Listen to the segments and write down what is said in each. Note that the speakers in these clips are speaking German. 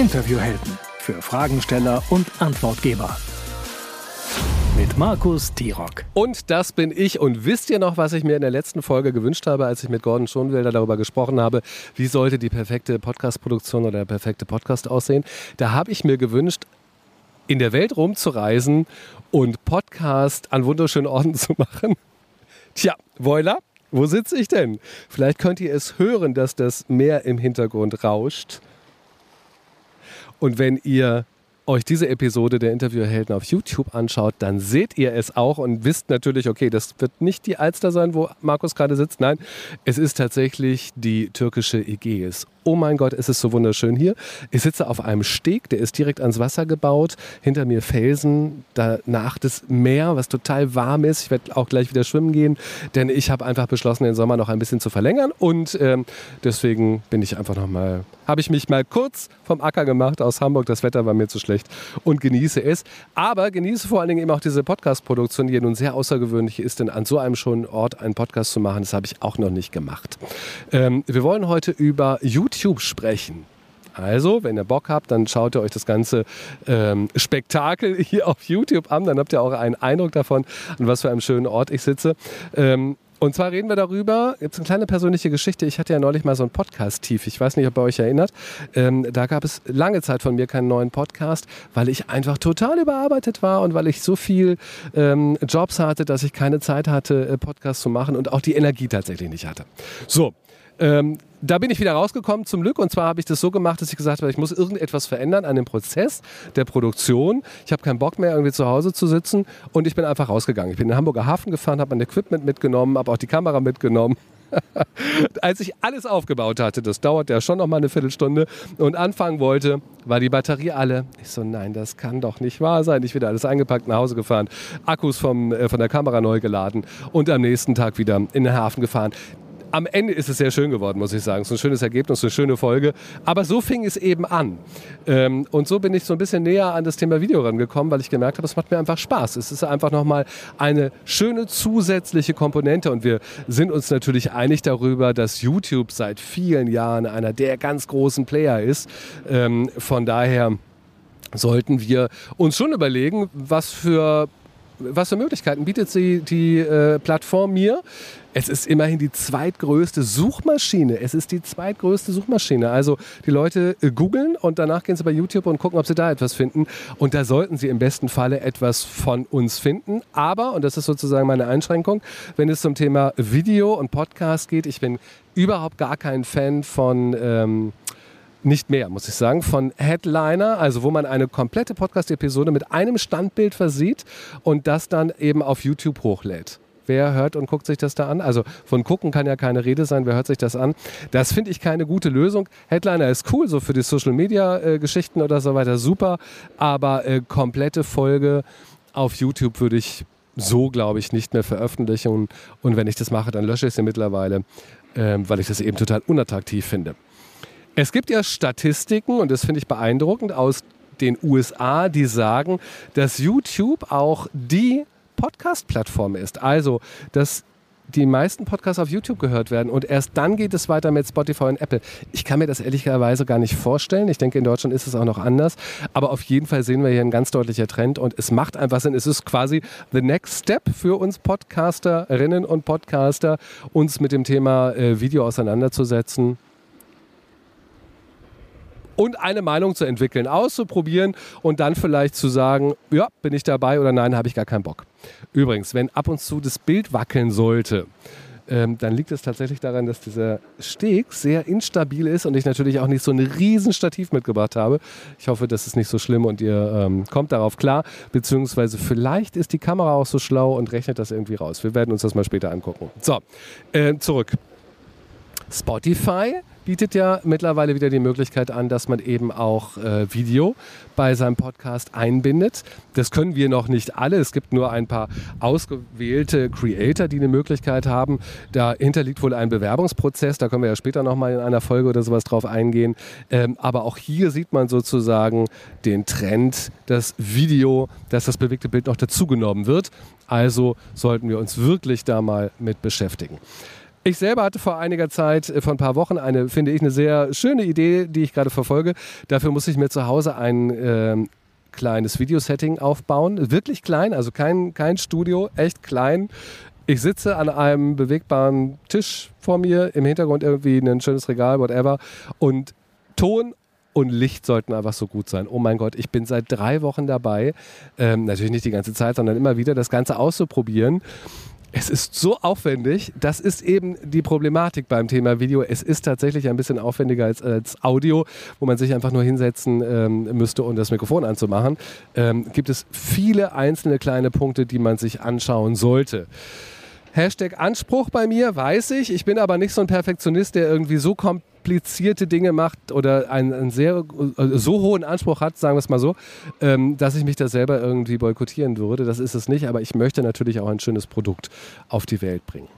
Interviewhelden für Fragensteller und Antwortgeber. Mit Markus Tirock. Und das bin ich. Und wisst ihr noch, was ich mir in der letzten Folge gewünscht habe, als ich mit Gordon Schonwelder darüber gesprochen habe, wie sollte die perfekte Podcast-Produktion oder der perfekte Podcast aussehen? Da habe ich mir gewünscht, in der Welt rumzureisen und Podcast an wunderschönen Orten zu machen. Tja, Voila, wo sitze ich denn? Vielleicht könnt ihr es hören, dass das Meer im Hintergrund rauscht. Und wenn ihr euch diese Episode der Interviewhelden auf YouTube anschaut, dann seht ihr es auch und wisst natürlich, okay, das wird nicht die Alster sein, wo Markus gerade sitzt. Nein, es ist tatsächlich die türkische Ägäis oh mein Gott, es ist so wunderschön hier. Ich sitze auf einem Steg, der ist direkt ans Wasser gebaut. Hinter mir Felsen, danach das Meer, was total warm ist. Ich werde auch gleich wieder schwimmen gehen, denn ich habe einfach beschlossen, den Sommer noch ein bisschen zu verlängern. Und ähm, deswegen bin ich einfach noch mal, habe ich mich mal kurz vom Acker gemacht aus Hamburg. Das Wetter war mir zu schlecht und genieße es. Aber genieße vor allen Dingen eben auch diese Podcast-Produktion, die nun sehr außergewöhnlich ist, denn an so einem schönen Ort einen Podcast zu machen, das habe ich auch noch nicht gemacht. Ähm, wir wollen heute über YouTube YouTube sprechen. Also, wenn ihr Bock habt, dann schaut ihr euch das ganze ähm, Spektakel hier auf YouTube an. Dann habt ihr auch einen Eindruck davon, an was für einem schönen Ort ich sitze. Ähm, und zwar reden wir darüber, jetzt eine kleine persönliche Geschichte. Ich hatte ja neulich mal so ein Podcast-Tief. Ich weiß nicht, ob ihr euch erinnert. Ähm, da gab es lange Zeit von mir keinen neuen Podcast, weil ich einfach total überarbeitet war und weil ich so viel ähm, Jobs hatte, dass ich keine Zeit hatte, äh, Podcasts zu machen und auch die Energie tatsächlich nicht hatte. So, ähm, da bin ich wieder rausgekommen zum Glück. Und zwar habe ich das so gemacht, dass ich gesagt habe, ich muss irgendetwas verändern an dem Prozess der Produktion. Ich habe keinen Bock mehr, irgendwie zu Hause zu sitzen. Und ich bin einfach rausgegangen. Ich bin in den Hamburger Hafen gefahren, habe mein Equipment mitgenommen, habe auch die Kamera mitgenommen. Als ich alles aufgebaut hatte, das dauert ja schon noch mal eine Viertelstunde und anfangen wollte, war die Batterie alle. Ich so, nein, das kann doch nicht wahr sein. Ich wieder alles eingepackt, nach Hause gefahren, Akkus vom, äh, von der Kamera neu geladen und am nächsten Tag wieder in den Hafen gefahren am Ende ist es sehr schön geworden, muss ich sagen. Es ist ein schönes Ergebnis, eine schöne Folge. Aber so fing es eben an. Ähm, und so bin ich so ein bisschen näher an das Thema Video rangekommen, weil ich gemerkt habe, es macht mir einfach Spaß. Es ist einfach nochmal eine schöne zusätzliche Komponente. Und wir sind uns natürlich einig darüber, dass YouTube seit vielen Jahren einer der ganz großen Player ist. Ähm, von daher sollten wir uns schon überlegen, was für was für Möglichkeiten bietet sie die äh, Plattform mir? Es ist immerhin die zweitgrößte Suchmaschine. Es ist die zweitgrößte Suchmaschine. Also die Leute äh, googeln und danach gehen sie bei YouTube und gucken, ob sie da etwas finden. Und da sollten sie im besten Falle etwas von uns finden. Aber, und das ist sozusagen meine Einschränkung, wenn es zum Thema Video und Podcast geht, ich bin überhaupt gar kein Fan von... Ähm, nicht mehr, muss ich sagen, von Headliner, also wo man eine komplette Podcast-Episode mit einem Standbild versieht und das dann eben auf YouTube hochlädt. Wer hört und guckt sich das da an? Also von gucken kann ja keine Rede sein. Wer hört sich das an? Das finde ich keine gute Lösung. Headliner ist cool, so für die Social Media äh, oder so weiter, super. Aber äh, komplette Folge auf YouTube würde ich so, glaube ich, nicht mehr veröffentlichen. Und, und wenn ich das mache, dann lösche ich sie mittlerweile, äh, weil ich das eben total unattraktiv finde. Es gibt ja Statistiken, und das finde ich beeindruckend, aus den USA, die sagen, dass YouTube auch die Podcast-Plattform ist. Also, dass die meisten Podcasts auf YouTube gehört werden und erst dann geht es weiter mit Spotify und Apple. Ich kann mir das ehrlicherweise gar nicht vorstellen. Ich denke, in Deutschland ist es auch noch anders. Aber auf jeden Fall sehen wir hier einen ganz deutlicher Trend und es macht einfach Sinn. Es ist quasi the next step für uns Podcasterinnen und Podcaster, uns mit dem Thema äh, Video auseinanderzusetzen und eine Meinung zu entwickeln, auszuprobieren und dann vielleicht zu sagen, ja, bin ich dabei oder nein, habe ich gar keinen Bock. Übrigens, wenn ab und zu das Bild wackeln sollte, ähm, dann liegt es tatsächlich daran, dass dieser Steg sehr instabil ist und ich natürlich auch nicht so ein riesen Stativ mitgebracht habe. Ich hoffe, das ist nicht so schlimm und ihr ähm, kommt darauf klar, beziehungsweise vielleicht ist die Kamera auch so schlau und rechnet das irgendwie raus. Wir werden uns das mal später angucken. So, äh, zurück. Spotify bietet ja mittlerweile wieder die Möglichkeit an, dass man eben auch äh, Video bei seinem Podcast einbindet. Das können wir noch nicht alle. Es gibt nur ein paar ausgewählte Creator, die eine Möglichkeit haben. Dahinter liegt wohl ein Bewerbungsprozess. Da können wir ja später nochmal in einer Folge oder sowas drauf eingehen. Ähm, aber auch hier sieht man sozusagen den Trend, dass Video, dass das bewegte Bild noch dazugenommen wird. Also sollten wir uns wirklich da mal mit beschäftigen. Ich selber hatte vor einiger Zeit, äh, vor ein paar Wochen, eine, finde ich, eine sehr schöne Idee, die ich gerade verfolge. Dafür muss ich mir zu Hause ein äh, kleines Videosetting aufbauen. Wirklich klein, also kein, kein Studio, echt klein. Ich sitze an einem bewegbaren Tisch vor mir, im Hintergrund irgendwie ein schönes Regal, whatever. Und Ton und Licht sollten einfach so gut sein. Oh mein Gott, ich bin seit drei Wochen dabei, ähm, natürlich nicht die ganze Zeit, sondern immer wieder das Ganze auszuprobieren. Es ist so aufwendig. Das ist eben die Problematik beim Thema Video. Es ist tatsächlich ein bisschen aufwendiger als, als Audio, wo man sich einfach nur hinsetzen ähm, müsste, um das Mikrofon anzumachen. Ähm, gibt es viele einzelne kleine Punkte, die man sich anschauen sollte. Hashtag Anspruch bei mir, weiß ich. Ich bin aber nicht so ein Perfektionist, der irgendwie so komplizierte Dinge macht oder einen, einen sehr also so hohen Anspruch hat, sagen wir es mal so, ähm, dass ich mich da selber irgendwie boykottieren würde. Das ist es nicht, aber ich möchte natürlich auch ein schönes Produkt auf die Welt bringen.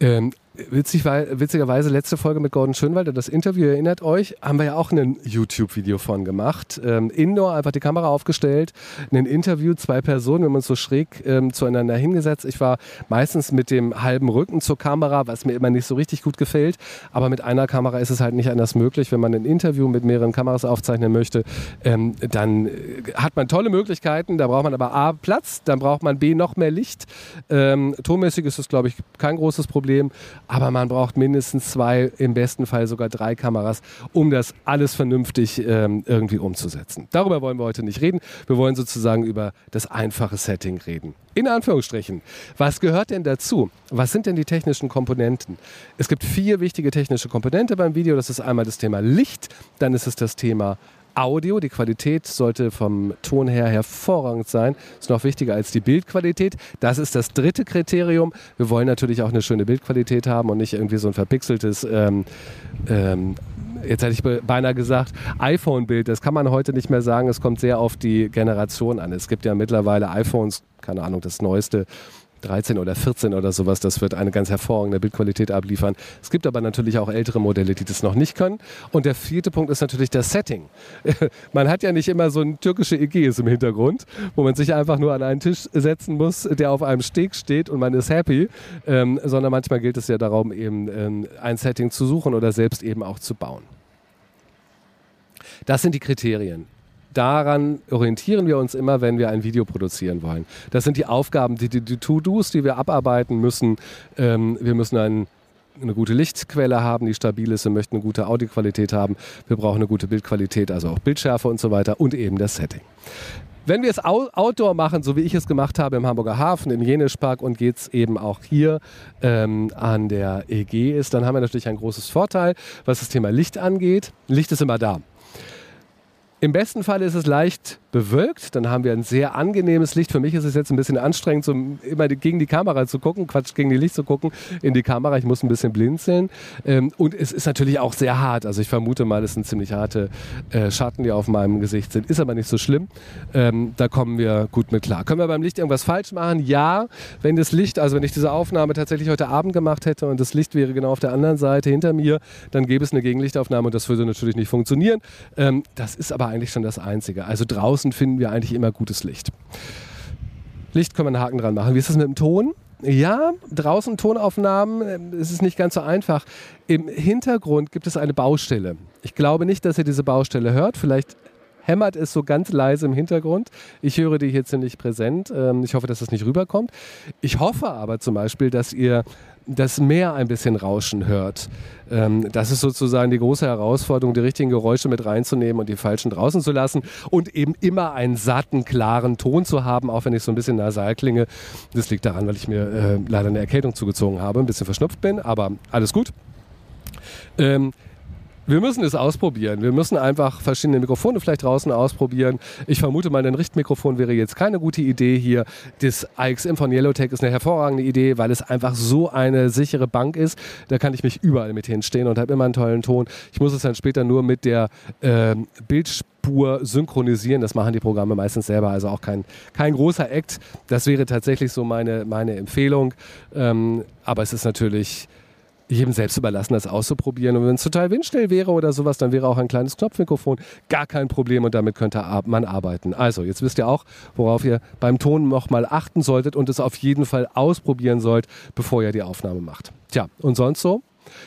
Ähm, Witzig, witzigerweise letzte Folge mit Gordon Schönwald, das Interview erinnert euch, haben wir ja auch ein YouTube-Video von gemacht. Ähm, Indoor einfach die Kamera aufgestellt, ein Interview, zwei Personen, wir haben uns so schräg ähm, zueinander hingesetzt. Ich war meistens mit dem halben Rücken zur Kamera, was mir immer nicht so richtig gut gefällt. Aber mit einer Kamera ist es halt nicht anders möglich. Wenn man ein Interview mit mehreren Kameras aufzeichnen möchte, ähm, dann äh, hat man tolle Möglichkeiten. Da braucht man aber A, Platz, dann braucht man B, noch mehr Licht. Ähm, tonmäßig ist das, glaube ich, kein großes Problem aber man braucht mindestens zwei, im besten Fall sogar drei Kameras, um das alles vernünftig ähm, irgendwie umzusetzen. Darüber wollen wir heute nicht reden. Wir wollen sozusagen über das einfache Setting reden. In Anführungsstrichen. Was gehört denn dazu? Was sind denn die technischen Komponenten? Es gibt vier wichtige technische Komponenten beim Video. Das ist einmal das Thema Licht, dann ist es das Thema Audio. Die Qualität sollte vom Ton her hervorragend sein. Ist noch wichtiger als die Bildqualität. Das ist das dritte Kriterium. Wir wollen natürlich auch eine schöne Bildqualität haben und nicht irgendwie so ein verpixeltes ähm, ähm, jetzt hätte ich beinahe gesagt, iPhone-Bild, das kann man heute nicht mehr sagen. Es kommt sehr auf die Generation an. Es gibt ja mittlerweile iPhones, keine Ahnung, das neueste 13 oder 14 oder sowas, das wird eine ganz hervorragende Bildqualität abliefern. Es gibt aber natürlich auch ältere Modelle, die das noch nicht können. Und der vierte Punkt ist natürlich das Setting. man hat ja nicht immer so ein türkische Ägäis im Hintergrund, wo man sich einfach nur an einen Tisch setzen muss, der auf einem Steg steht und man ist happy, ähm, sondern manchmal gilt es ja darum, eben ähm, ein Setting zu suchen oder selbst eben auch zu bauen. Das sind die Kriterien daran orientieren wir uns immer, wenn wir ein Video produzieren wollen. Das sind die Aufgaben, die, die, die To-Dos, die wir abarbeiten müssen. Ähm, wir müssen ein, eine gute Lichtquelle haben, die stabil ist. Wir möchten eine gute Audioqualität haben. Wir brauchen eine gute Bildqualität, also auch Bildschärfe und so weiter und eben das Setting. Wenn wir es Outdoor machen, so wie ich es gemacht habe im Hamburger Hafen, im Jenischpark und geht es eben auch hier ähm, an der EG ist, dann haben wir natürlich ein großes Vorteil, was das Thema Licht angeht. Licht ist immer da. Im besten Fall ist es leicht bewölkt, dann haben wir ein sehr angenehmes Licht. Für mich ist es jetzt ein bisschen anstrengend, so immer gegen die Kamera zu gucken, Quatsch, gegen die Licht zu gucken, in die Kamera. Ich muss ein bisschen blinzeln. Ähm, und es ist natürlich auch sehr hart. Also ich vermute mal, es sind ziemlich harte äh, Schatten, die auf meinem Gesicht sind. Ist aber nicht so schlimm. Ähm, da kommen wir gut mit klar. Können wir beim Licht irgendwas falsch machen? Ja. Wenn das Licht, also wenn ich diese Aufnahme tatsächlich heute Abend gemacht hätte und das Licht wäre genau auf der anderen Seite hinter mir, dann gäbe es eine Gegenlichtaufnahme und das würde natürlich nicht funktionieren. Ähm, das ist aber eigentlich schon das Einzige. Also draußen finden wir eigentlich immer gutes Licht. Licht können wir einen Haken dran machen. Wie ist das mit dem Ton? Ja, draußen Tonaufnahmen äh, ist es nicht ganz so einfach. Im Hintergrund gibt es eine Baustelle. Ich glaube nicht, dass ihr diese Baustelle hört. Vielleicht hämmert es so ganz leise im Hintergrund. Ich höre die hier ziemlich präsent. Ähm, ich hoffe, dass das nicht rüberkommt. Ich hoffe aber zum Beispiel, dass ihr das Meer ein bisschen rauschen hört. Ähm, das ist sozusagen die große Herausforderung, die richtigen Geräusche mit reinzunehmen und die falschen draußen zu lassen und eben immer einen satten, klaren Ton zu haben, auch wenn ich so ein bisschen nasal klinge. Das liegt daran, weil ich mir äh, leider eine Erkältung zugezogen habe, ein bisschen verschnupft bin, aber alles gut. Ähm, wir müssen es ausprobieren. Wir müssen einfach verschiedene Mikrofone vielleicht draußen ausprobieren. Ich vermute mal, ein Richtmikrofon wäre jetzt keine gute Idee hier. Das AXM von Yellowtech ist eine hervorragende Idee, weil es einfach so eine sichere Bank ist. Da kann ich mich überall mit hinstehen und habe immer einen tollen Ton. Ich muss es dann später nur mit der äh, Bildspur synchronisieren. Das machen die Programme meistens selber, also auch kein, kein großer Act. Das wäre tatsächlich so meine, meine Empfehlung. Ähm, aber es ist natürlich jedem selbst überlassen, das auszuprobieren. Und wenn es total windstill wäre oder sowas, dann wäre auch ein kleines Knopfmikrofon gar kein Problem und damit könnte man arbeiten. Also, jetzt wisst ihr auch, worauf ihr beim Ton nochmal achten solltet und es auf jeden Fall ausprobieren sollt, bevor ihr die Aufnahme macht. Tja, und sonst so?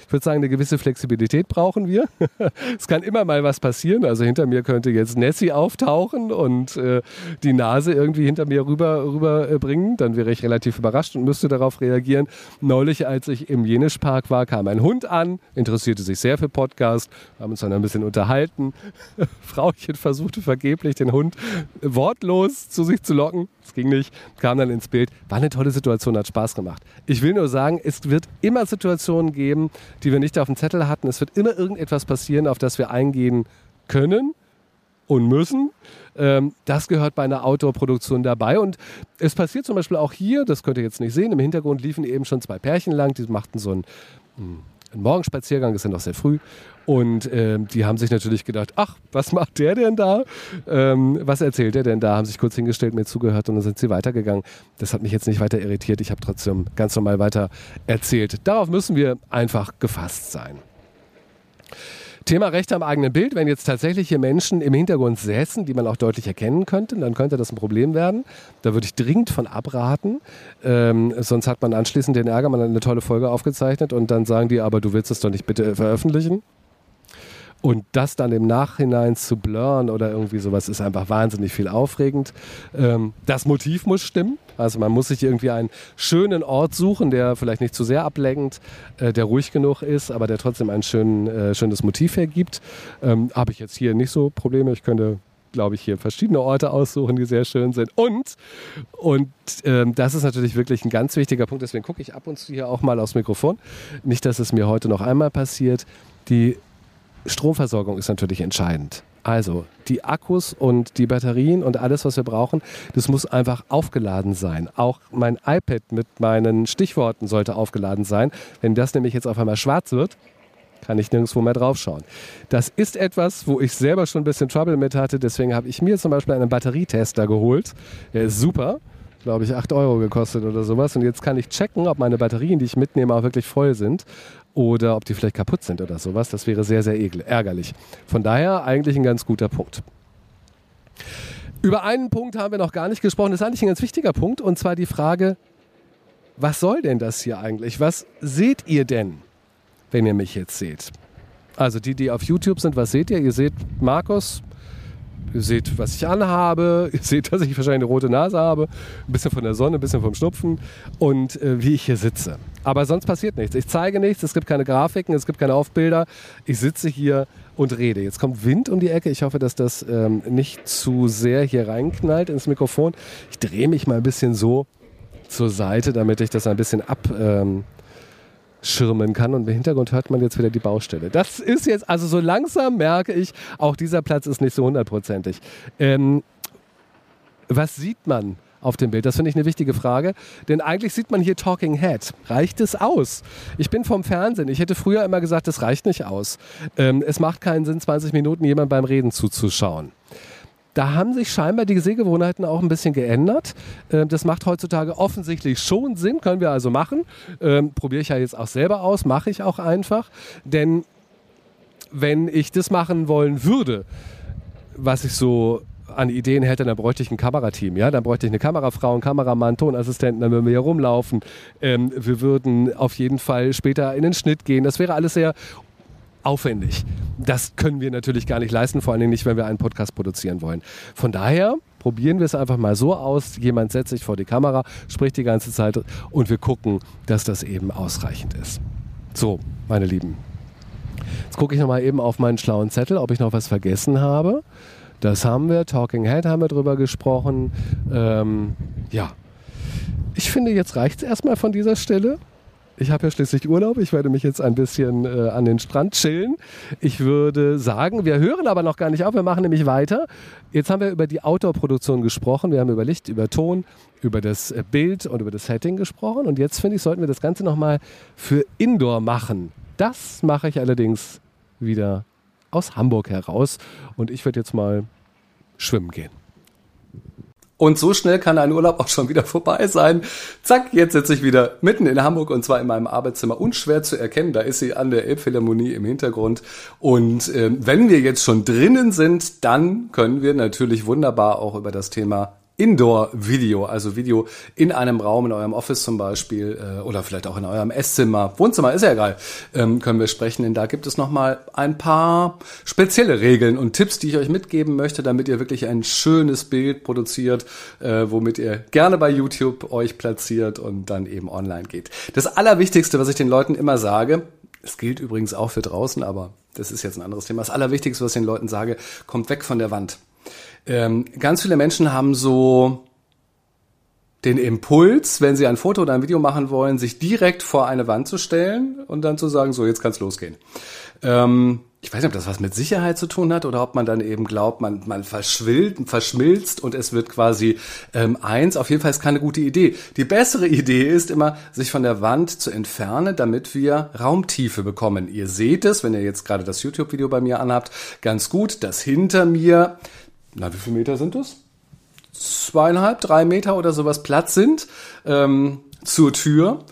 Ich würde sagen, eine gewisse Flexibilität brauchen wir. es kann immer mal was passieren. Also hinter mir könnte jetzt Nessie auftauchen und äh, die Nase irgendwie hinter mir rüber, rüber äh. Dann wäre ich relativ überrascht und müsste darauf reagieren. Neulich, als ich im Jenischpark war, kam ein Hund an, interessierte sich sehr für Podcast, haben uns dann ein bisschen unterhalten. Frauchen versuchte vergeblich, den Hund wortlos zu sich zu locken. Es ging nicht, kam dann ins Bild. War eine tolle Situation, hat Spaß gemacht. Ich will nur sagen, es wird immer Situationen geben, die wir nicht auf dem Zettel hatten. Es wird immer irgendetwas passieren, auf das wir eingehen können und müssen. Ähm, das gehört bei einer Outdoor-Produktion dabei. Und es passiert zum Beispiel auch hier, das könnt ihr jetzt nicht sehen, im Hintergrund liefen eben schon zwei Pärchen lang, die machten so ein hm, ein Morgenspaziergang, ist ja noch sehr früh. Und ähm, die haben sich natürlich gedacht, ach, was macht der denn da? Ähm, was erzählt er denn da? Haben sich kurz hingestellt, mir zugehört und dann sind sie weitergegangen. Das hat mich jetzt nicht weiter irritiert. Ich habe trotzdem ganz normal weiter erzählt. Darauf müssen wir einfach gefasst sein. Thema Recht am eigenen Bild. Wenn jetzt tatsächlich hier Menschen im Hintergrund säßen, die man auch deutlich erkennen könnte, dann könnte das ein Problem werden. Da würde ich dringend von abraten. Ähm, sonst hat man anschließend den Ärger, man hat eine tolle Folge aufgezeichnet und dann sagen die, aber du willst es doch nicht bitte veröffentlichen. Und das dann im Nachhinein zu blurren oder irgendwie sowas ist einfach wahnsinnig viel aufregend. Ähm, das Motiv muss stimmen. Also man muss sich irgendwie einen schönen Ort suchen, der vielleicht nicht zu sehr ablenkend, äh, der ruhig genug ist, aber der trotzdem ein schön, äh, schönes Motiv hergibt. Ähm, Habe ich jetzt hier nicht so Probleme. Ich könnte glaube ich, hier verschiedene Orte aussuchen, die sehr schön sind. Und, und ähm, das ist natürlich wirklich ein ganz wichtiger Punkt, deswegen gucke ich ab und zu hier auch mal aufs Mikrofon. Nicht, dass es mir heute noch einmal passiert. Die Stromversorgung ist natürlich entscheidend. Also die Akkus und die Batterien und alles, was wir brauchen, das muss einfach aufgeladen sein. Auch mein iPad mit meinen Stichworten sollte aufgeladen sein. Wenn das nämlich jetzt auf einmal schwarz wird, kann ich nirgendwo mehr draufschauen. Das ist etwas, wo ich selber schon ein bisschen Trouble mit hatte. Deswegen habe ich mir zum Beispiel einen Batterietester geholt. Der ist super glaube ich, 8 Euro gekostet oder sowas. Und jetzt kann ich checken, ob meine Batterien, die ich mitnehme, auch wirklich voll sind oder ob die vielleicht kaputt sind oder sowas. Das wäre sehr, sehr ärgerlich. Von daher eigentlich ein ganz guter Punkt. Über einen Punkt haben wir noch gar nicht gesprochen. Das ist eigentlich ein ganz wichtiger Punkt. Und zwar die Frage, was soll denn das hier eigentlich? Was seht ihr denn, wenn ihr mich jetzt seht? Also die, die auf YouTube sind, was seht ihr? Ihr seht Markus, Ihr seht, was ich anhabe. Ihr seht, dass ich wahrscheinlich eine rote Nase habe. Ein bisschen von der Sonne, ein bisschen vom Schnupfen. Und äh, wie ich hier sitze. Aber sonst passiert nichts. Ich zeige nichts. Es gibt keine Grafiken. Es gibt keine Aufbilder. Ich sitze hier und rede. Jetzt kommt Wind um die Ecke. Ich hoffe, dass das ähm, nicht zu sehr hier reinknallt ins Mikrofon. Ich drehe mich mal ein bisschen so zur Seite, damit ich das ein bisschen ab. Ähm, schirmen kann. Und im Hintergrund hört man jetzt wieder die Baustelle. Das ist jetzt, also so langsam merke ich, auch dieser Platz ist nicht so hundertprozentig. Ähm, was sieht man? auf dem Bild? Das finde ich eine wichtige Frage, denn eigentlich sieht man hier Talking Head. Reicht es aus? Ich bin vom Fernsehen. Ich hätte früher immer gesagt, das reicht nicht aus. Ähm, es macht keinen Sinn, 20 Minuten jemand beim Reden zuzuschauen. Da haben sich scheinbar die Sehgewohnheiten auch ein bisschen geändert. Ähm, das macht heutzutage offensichtlich schon Sinn, können wir also machen. Ähm, Probiere ich ja jetzt auch selber aus, mache ich auch einfach. Denn wenn ich das machen wollen würde, was ich so an Ideen hätte, dann bräuchte ich ein Kamerateam. Ja? Dann bräuchte ich eine Kamerafrau, einen Kameramann, Tonassistenten, dann würden wir hier rumlaufen. Ähm, wir würden auf jeden Fall später in den Schnitt gehen. Das wäre alles sehr aufwendig. Das können wir natürlich gar nicht leisten, vor allen Dingen nicht, wenn wir einen Podcast produzieren wollen. Von daher probieren wir es einfach mal so aus. Jemand setzt sich vor die Kamera, spricht die ganze Zeit und wir gucken, dass das eben ausreichend ist. So, meine Lieben. Jetzt gucke ich nochmal eben auf meinen schlauen Zettel, ob ich noch was vergessen habe. Das haben wir. Talking Head haben wir drüber gesprochen. Ähm, ja. Ich finde, jetzt reicht es erstmal von dieser Stelle. Ich habe ja schließlich Urlaub. Ich werde mich jetzt ein bisschen äh, an den Strand chillen. Ich würde sagen, wir hören aber noch gar nicht auf. Wir machen nämlich weiter. Jetzt haben wir über die Outdoor-Produktion gesprochen. Wir haben über Licht, über Ton, über das äh, Bild und über das Setting gesprochen. Und jetzt finde ich, sollten wir das Ganze nochmal für Indoor machen. Das mache ich allerdings wieder aus Hamburg heraus. Und ich werde jetzt mal schwimmen gehen. Und so schnell kann ein Urlaub auch schon wieder vorbei sein. Zack, jetzt sitze ich wieder mitten in Hamburg und zwar in meinem Arbeitszimmer. Unschwer zu erkennen, da ist sie an der Elbphilharmonie im Hintergrund. Und äh, wenn wir jetzt schon drinnen sind, dann können wir natürlich wunderbar auch über das Thema Indoor-Video, also Video in einem Raum, in eurem Office zum Beispiel äh, oder vielleicht auch in eurem Esszimmer, Wohnzimmer, ist ja egal, ähm, können wir sprechen. Denn da gibt es nochmal ein paar spezielle Regeln und Tipps, die ich euch mitgeben möchte, damit ihr wirklich ein schönes Bild produziert, äh, womit ihr gerne bei YouTube euch platziert und dann eben online geht. Das Allerwichtigste, was ich den Leuten immer sage, es gilt übrigens auch für draußen, aber das ist jetzt ein anderes Thema. Das Allerwichtigste, was ich den Leuten sage, kommt weg von der Wand. Ähm, ganz viele Menschen haben so den Impuls, wenn sie ein Foto oder ein Video machen wollen, sich direkt vor eine Wand zu stellen und dann zu sagen, so, jetzt kann's losgehen. Ähm, ich weiß nicht, ob das was mit Sicherheit zu tun hat oder ob man dann eben glaubt, man, man verschwillt, verschmilzt und es wird quasi ähm, eins. Auf jeden Fall ist keine gute Idee. Die bessere Idee ist immer, sich von der Wand zu entfernen, damit wir Raumtiefe bekommen. Ihr seht es, wenn ihr jetzt gerade das YouTube-Video bei mir anhabt, ganz gut, dass hinter mir na, wie viele Meter sind das? Zweieinhalb, drei Meter oder sowas Platz sind ähm, zur Tür.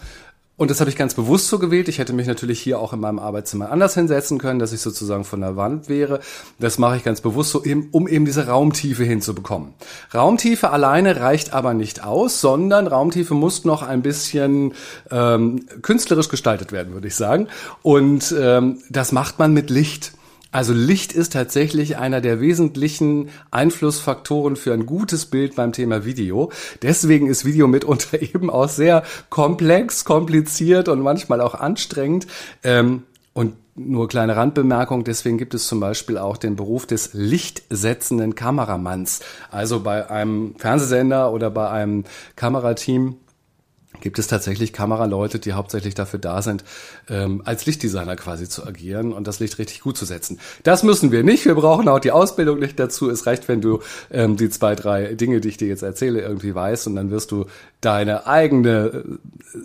Und das habe ich ganz bewusst so gewählt. Ich hätte mich natürlich hier auch in meinem Arbeitszimmer anders hinsetzen können, dass ich sozusagen von der Wand wäre. Das mache ich ganz bewusst so, um eben diese Raumtiefe hinzubekommen. Raumtiefe alleine reicht aber nicht aus, sondern Raumtiefe muss noch ein bisschen ähm, künstlerisch gestaltet werden, würde ich sagen. Und ähm, das macht man mit Licht. Also Licht ist tatsächlich einer der wesentlichen Einflussfaktoren für ein gutes Bild beim Thema Video. Deswegen ist Video mitunter eben auch sehr komplex, kompliziert und manchmal auch anstrengend. Ähm, und nur kleine Randbemerkung, deswegen gibt es zum Beispiel auch den Beruf des lichtsetzenden Kameramanns. Also bei einem Fernsehsender oder bei einem Kamerateam gibt es tatsächlich Kameraleute, die hauptsächlich dafür da sind, ähm, als Lichtdesigner quasi zu agieren und das Licht richtig gut zu setzen. Das müssen wir nicht. Wir brauchen auch die Ausbildung nicht dazu. Es reicht, wenn du ähm, die zwei, drei Dinge, die ich dir jetzt erzähle, irgendwie weißt und dann wirst du deine eigene äh,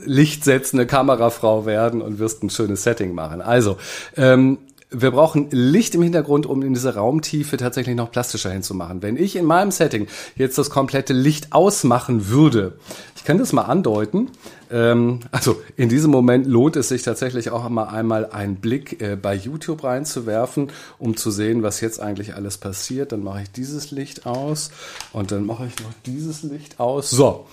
lichtsetzende Kamerafrau werden und wirst ein schönes Setting machen. Also, ähm, wir brauchen Licht im Hintergrund, um in diese Raumtiefe tatsächlich noch plastischer hinzumachen. Wenn ich in meinem Setting jetzt das komplette Licht ausmachen würde, ich kann das mal andeuten. Ähm, also in diesem Moment lohnt es sich tatsächlich auch mal einmal einen Blick äh, bei YouTube reinzuwerfen, um zu sehen, was jetzt eigentlich alles passiert. Dann mache ich dieses Licht aus und dann mache ich noch dieses Licht aus. So.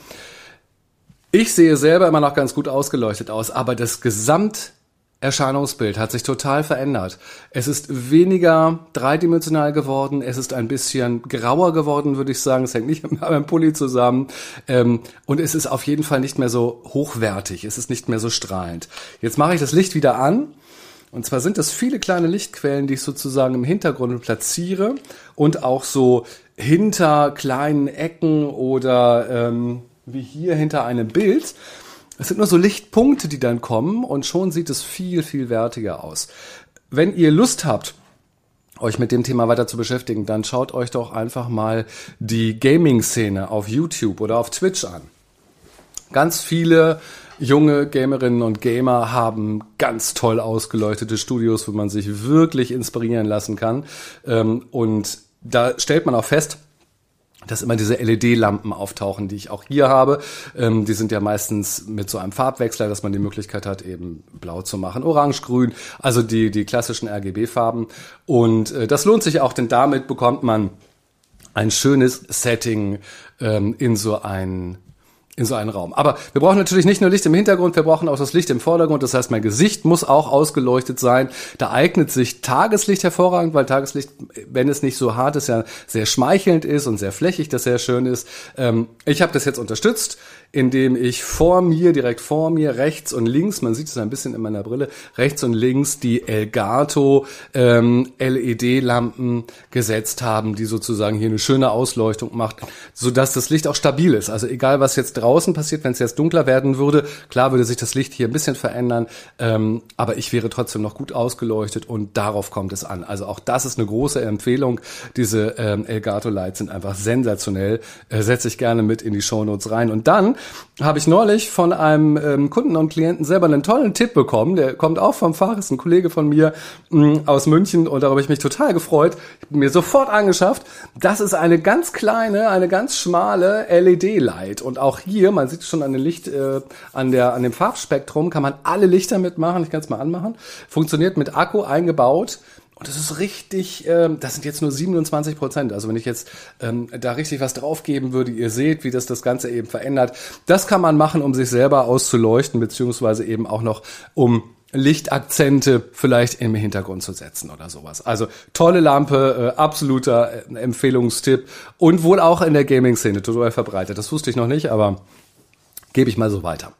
Ich sehe selber immer noch ganz gut ausgeleuchtet aus, aber das Gesamt Erscheinungsbild hat sich total verändert. Es ist weniger dreidimensional geworden, es ist ein bisschen grauer geworden, würde ich sagen. Es hängt nicht mit meinem Pulli zusammen. Ähm, und es ist auf jeden Fall nicht mehr so hochwertig, es ist nicht mehr so strahlend. Jetzt mache ich das Licht wieder an. Und zwar sind es viele kleine Lichtquellen, die ich sozusagen im Hintergrund platziere und auch so hinter kleinen Ecken oder ähm, wie hier hinter einem Bild. Es sind nur so Lichtpunkte, die dann kommen und schon sieht es viel, viel wertiger aus. Wenn ihr Lust habt, euch mit dem Thema weiter zu beschäftigen, dann schaut euch doch einfach mal die Gaming-Szene auf YouTube oder auf Twitch an. Ganz viele junge Gamerinnen und Gamer haben ganz toll ausgeleuchtete Studios, wo man sich wirklich inspirieren lassen kann. Ähm, und da stellt man auch fest, dass immer diese LED-Lampen auftauchen, die ich auch hier habe. Ähm, die sind ja meistens mit so einem Farbwechsler, dass man die Möglichkeit hat, eben blau zu machen, orange, grün, also die, die klassischen RGB-Farben. Und äh, das lohnt sich auch, denn damit bekommt man ein schönes Setting ähm, in so ein in so einen Raum. Aber wir brauchen natürlich nicht nur Licht im Hintergrund, wir brauchen auch das Licht im Vordergrund. Das heißt, mein Gesicht muss auch ausgeleuchtet sein. Da eignet sich Tageslicht hervorragend, weil Tageslicht, wenn es nicht so hart ist, ja sehr schmeichelnd ist und sehr flächig, das sehr schön ist. Ähm, ich habe das jetzt unterstützt indem ich vor mir, direkt vor mir, rechts und links, man sieht es ein bisschen in meiner Brille, rechts und links die Elgato ähm, LED-Lampen gesetzt haben, die sozusagen hier eine schöne Ausleuchtung macht, sodass das Licht auch stabil ist. Also egal, was jetzt draußen passiert, wenn es jetzt dunkler werden würde, klar würde sich das Licht hier ein bisschen verändern, ähm, aber ich wäre trotzdem noch gut ausgeleuchtet und darauf kommt es an. Also auch das ist eine große Empfehlung. Diese ähm, Elgato Lights sind einfach sensationell. Äh, setze ich gerne mit in die Shownotes rein. Und dann habe ich neulich von einem ähm, Kunden und Klienten selber einen tollen Tipp bekommen. Der kommt auch vom ist ein Kollege von mir mh, mm, aus München und darüber habe ich mich total gefreut. Ich mir sofort angeschafft. Das ist eine ganz kleine, eine ganz schmale LED-Light und auch hier, man sieht schon an dem Licht, äh, an der an dem Farbspektrum kann man alle Lichter mitmachen. Ich kann es mal anmachen. Funktioniert mit Akku eingebaut. Und das ist richtig, ähm, das sind jetzt nur 27 Prozent. Also wenn ich jetzt ähm, da richtig was draufgeben würde, ihr seht, wie das das Ganze eben verändert. Das kann man machen, um sich selber auszuleuchten, beziehungsweise eben auch noch um Lichtakzente vielleicht im Hintergrund zu setzen oder sowas. Also tolle Lampe, äh, absoluter äh, Empfehlungstipp und wohl auch in der Gaming-Szene total verbreitet. Das wusste ich noch nicht, aber gebe ich mal so weiter.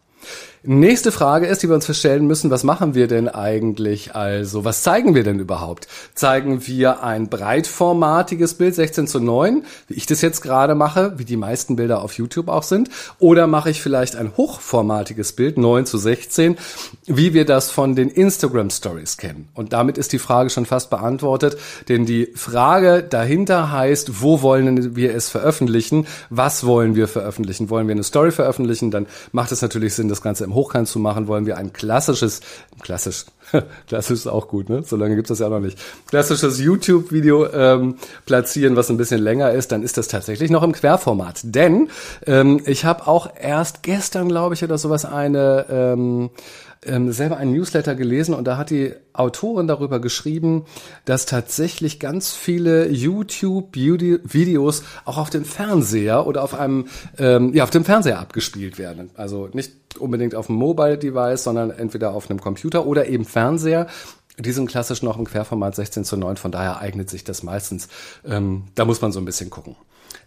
Nächste Frage ist, die wir uns verstellen müssen, was machen wir denn eigentlich? Also, was zeigen wir denn überhaupt? Zeigen wir ein breitformatiges Bild 16 zu 9, wie ich das jetzt gerade mache, wie die meisten Bilder auf YouTube auch sind? Oder mache ich vielleicht ein hochformatiges Bild 9 zu 16, wie wir das von den Instagram Stories kennen? Und damit ist die Frage schon fast beantwortet, denn die Frage dahinter heißt, wo wollen wir es veröffentlichen? Was wollen wir veröffentlichen? Wollen wir eine Story veröffentlichen? Dann macht es natürlich Sinn, das Ganze im Hochkant zu machen, wollen wir ein klassisches, klassisch, klassisch ist auch gut, ne? So lange gibt's das ja noch nicht. Klassisches YouTube-Video ähm, platzieren, was ein bisschen länger ist, dann ist das tatsächlich noch im Querformat. Denn ähm, ich habe auch erst gestern, glaube ich, oder sowas eine ähm, ähm, selber einen Newsletter gelesen und da hat die Autorin darüber geschrieben, dass tatsächlich ganz viele YouTube-Videos auch auf dem Fernseher oder auf einem, ähm, ja, auf dem Fernseher abgespielt werden. Also nicht unbedingt auf dem Mobile-Device, sondern entweder auf einem Computer oder eben Fernseher. Die sind klassisch noch im Querformat 16 zu 9, von daher eignet sich das meistens. Ähm, da muss man so ein bisschen gucken.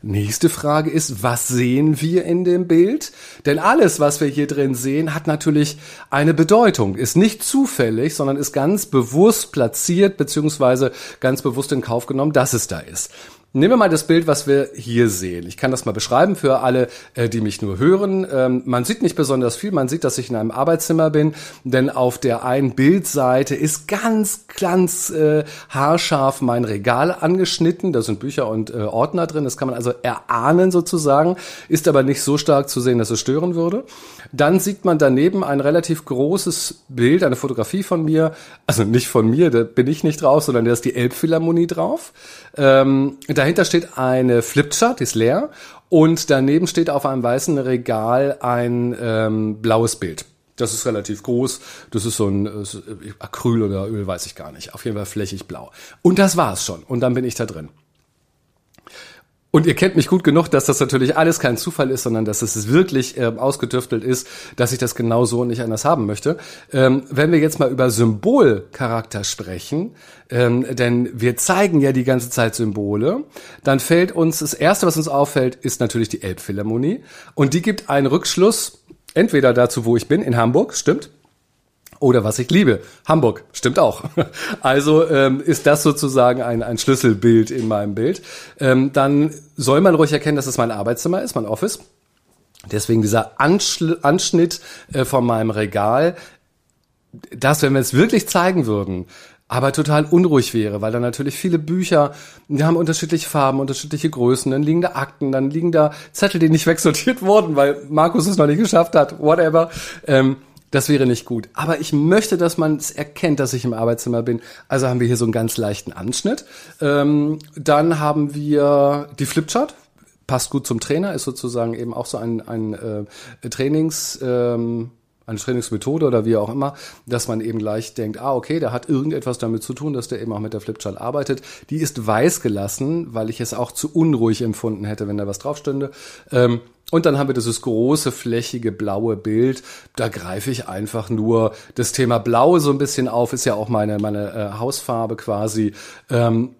Nächste Frage ist, was sehen wir in dem Bild? Denn alles, was wir hier drin sehen, hat natürlich eine Bedeutung, ist nicht zufällig, sondern ist ganz bewusst platziert beziehungsweise ganz bewusst in Kauf genommen, dass es da ist. Nehmen wir mal das Bild, was wir hier sehen. Ich kann das mal beschreiben für alle, äh, die mich nur hören. Ähm, man sieht nicht besonders viel. Man sieht, dass ich in einem Arbeitszimmer bin, denn auf der einen Bildseite ist ganz, ganz äh, haarscharf mein Regal angeschnitten. Da sind Bücher und äh, Ordner drin. Das kann man also erahnen sozusagen, ist aber nicht so stark zu sehen, dass es stören würde. Dann sieht man daneben ein relativ großes Bild, eine Fotografie von mir. Also nicht von mir, da bin ich nicht drauf, sondern da ist die Elbphilharmonie drauf. Ähm, dahinter steht eine Flipchart, die ist leer. Und daneben steht auf einem weißen Regal ein ähm, blaues Bild. Das ist relativ groß. Das ist so ein äh, Acryl oder Öl, weiß ich gar nicht. Auf jeden Fall flächig blau. Und das war's schon. Und dann bin ich da drin. Und ihr kennt mich gut genug, dass das natürlich alles kein Zufall ist, sondern dass es wirklich äh, ausgetüftelt ist, dass ich das genau so und nicht anders haben möchte. Ähm, wenn wir jetzt mal über Symbolcharakter sprechen, ähm, denn wir zeigen ja die ganze Zeit Symbole, dann fällt uns, das Erste, was uns auffällt, ist natürlich die Elbphilharmonie. Und die gibt einen Rückschluss, entweder dazu, wo ich bin, in Hamburg, stimmt, oder was ich liebe, Hamburg, stimmt auch. Also ähm, ist das sozusagen ein, ein Schlüsselbild in meinem Bild. Ähm, dann soll man ruhig erkennen, dass es mein Arbeitszimmer ist, mein Office. Deswegen dieser Anschl Anschnitt äh, von meinem Regal, das, wenn wir es wirklich zeigen würden, aber total unruhig wäre, weil da natürlich viele Bücher, die haben unterschiedliche Farben, unterschiedliche Größen, dann liegen da Akten, dann liegen da Zettel, die nicht wegsortiert wurden, weil Markus es noch nicht geschafft hat, whatever. Ähm, das wäre nicht gut. Aber ich möchte, dass man es erkennt, dass ich im Arbeitszimmer bin. Also haben wir hier so einen ganz leichten Anschnitt. Ähm, dann haben wir die Flipchart. Passt gut zum Trainer, ist sozusagen eben auch so ein, ein äh, Trainings... Ähm, eine Trainingsmethode oder wie auch immer, dass man eben gleich denkt, ah, okay, der hat irgendetwas damit zu tun, dass der eben auch mit der Flipchart arbeitet. Die ist weiß gelassen, weil ich es auch zu unruhig empfunden hätte, wenn da was drauf stünde. Ähm, und dann haben wir dieses große, flächige, blaue Bild. Da greife ich einfach nur das Thema Blau so ein bisschen auf, ist ja auch meine, meine äh, Hausfarbe quasi. Ähm,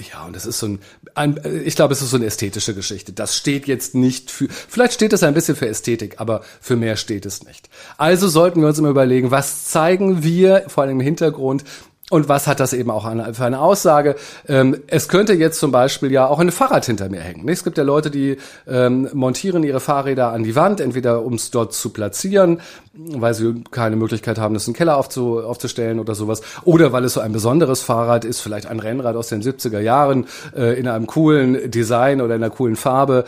ja, und das ist so ein, ein ich glaube, es ist so eine ästhetische Geschichte. Das steht jetzt nicht für, vielleicht steht es ein bisschen für Ästhetik, aber für mehr steht es nicht. Also sollten wir uns immer überlegen, was zeigen wir, vor allem im Hintergrund, und was hat das eben auch für eine Aussage? Ähm, es könnte jetzt zum Beispiel ja auch ein Fahrrad hinter mir hängen. Es gibt ja Leute, die ähm, montieren ihre Fahrräder an die Wand, entweder um es dort zu platzieren, weil sie keine Möglichkeit haben, das in den Keller aufzu, aufzustellen oder sowas, oder weil es so ein besonderes Fahrrad ist, vielleicht ein Rennrad aus den 70er Jahren äh, in einem coolen Design oder in einer coolen Farbe.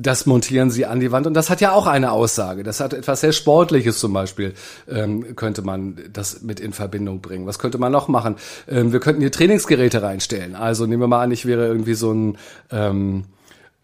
Das montieren sie an die Wand und das hat ja auch eine Aussage. Das hat etwas sehr Sportliches zum Beispiel, ähm, könnte man das mit in Verbindung bringen. Was könnte man noch machen? Ähm, wir könnten hier Trainingsgeräte reinstellen. Also nehmen wir mal an, ich wäre irgendwie so ein ähm,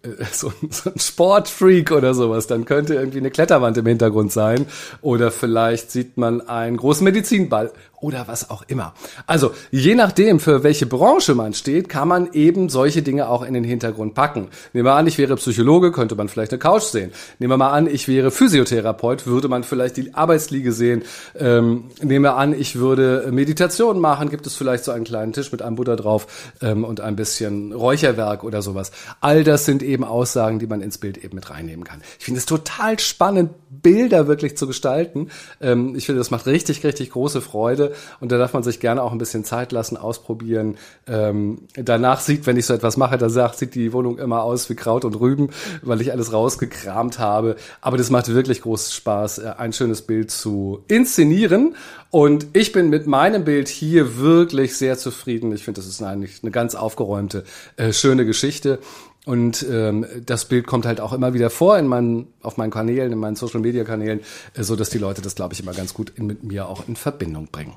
äh, so, so ein Sportfreak oder sowas, dann könnte irgendwie eine Kletterwand im Hintergrund sein oder vielleicht sieht man einen großen Medizinball oder was auch immer. Also je nachdem, für welche Branche man steht, kann man eben solche Dinge auch in den Hintergrund packen. Nehmen wir an, ich wäre Psychologe, könnte man vielleicht eine Couch sehen. Nehmen wir mal an, ich wäre Physiotherapeut, würde man vielleicht die Arbeitsliege sehen. Ähm, nehmen wir an, ich würde Meditation machen, gibt es vielleicht so einen kleinen Tisch mit einem Buddha drauf ähm, und ein bisschen Räucherwerk oder sowas. All das sind eben Aussagen, die man ins Bild eben mit reinnehmen kann. Ich finde es total spannend, Bilder wirklich zu gestalten. Ähm, ich finde, das macht richtig, richtig große Freude und da darf man sich gerne auch ein bisschen Zeit lassen, ausprobieren. Ähm, danach sieht, wenn ich so etwas mache, da sieht die Wohnung immer aus wie Kraut und Rüben, weil ich alles rausgekramt habe. Aber das macht wirklich großen Spaß, äh, ein schönes Bild zu inszenieren. Und ich bin mit meinem Bild hier wirklich sehr zufrieden. Ich finde, das ist eigentlich eine ganz aufgeräumte, äh, schöne Geschichte. Und ähm, das Bild kommt halt auch immer wieder vor in meinen, auf meinen Kanälen, in meinen Social Media Kanälen, äh, so dass die Leute das, glaube ich, immer ganz gut in, mit mir auch in Verbindung bringen.